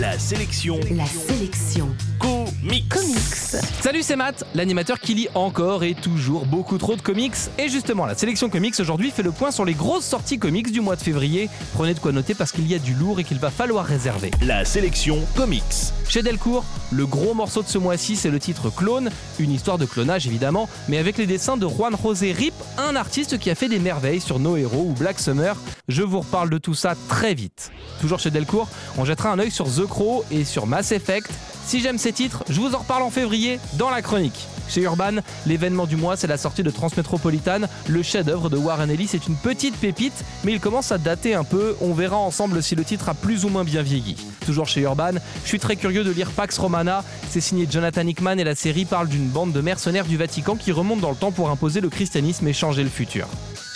La sélection La sélection comics. comics. Salut, c'est Matt, l'animateur qui lit encore et toujours beaucoup trop de comics. Et justement, la sélection comics aujourd'hui fait le point sur les grosses sorties comics du mois de février. Prenez de quoi noter parce qu'il y a du lourd et qu'il va falloir réserver. La sélection comics. Chez Delcourt, le gros morceau de ce mois-ci, c'est le titre Clone, une histoire de clonage évidemment, mais avec les dessins de Juan José Rip, un artiste qui a fait des merveilles sur No Hero ou Black Summer. Je vous reparle de tout ça très vite. Toujours chez Delcourt, on jettera un œil sur The Crow et sur Mass Effect. Si j'aime ces titres, je vous en reparle en février dans la chronique. Chez Urban, l'événement du mois, c'est la sortie de Transmétropolitane. Le chef-d'œuvre de Warren Ellis est une petite pépite, mais il commence à dater un peu. On verra ensemble si le titre a plus ou moins bien vieilli. Toujours chez Urban, je suis très curieux de lire Pax Romana. C'est signé Jonathan Hickman et la série parle d'une bande de mercenaires du Vatican qui remontent dans le temps pour imposer le christianisme et changer le futur.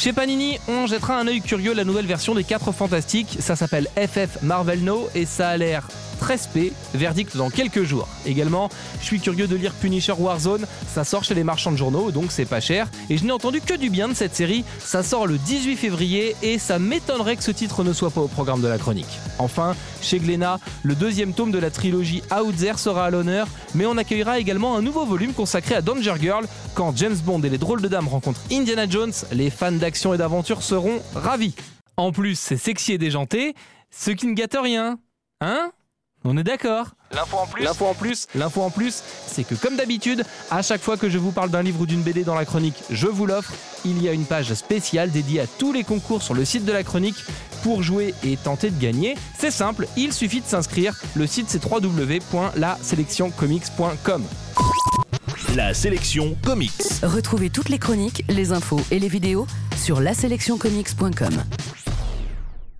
Chez Panini, on jettera un œil curieux la nouvelle version des 4 Fantastiques. Ça s'appelle FF Marvel No et ça a l'air 13p, verdict dans quelques jours. Également, je suis curieux de lire Punisher Warzone, ça sort chez les marchands de journaux, donc c'est pas cher. Et je n'ai entendu que du bien de cette série, ça sort le 18 février et ça m'étonnerait que ce titre ne soit pas au programme de la chronique. Enfin, chez Glénat, le deuxième tome de la trilogie Out There sera à l'honneur, mais on accueillera également un nouveau volume consacré à Danger Girl. Quand James Bond et les drôles de dames rencontrent Indiana Jones, les fans d'action et d'aventure seront ravis. En plus, c'est sexy et déjanté, ce qui ne gâte rien. Hein? On est d'accord L'info en plus L'info en plus L'info en plus, c'est que comme d'habitude, à chaque fois que je vous parle d'un livre ou d'une BD dans la chronique, je vous l'offre. Il y a une page spéciale dédiée à tous les concours sur le site de la chronique pour jouer et tenter de gagner. C'est simple, il suffit de s'inscrire. Le site c'est www.laselectioncomics.com. La sélection comics. Retrouvez toutes les chroniques, les infos et les vidéos sur laselectioncomics.com.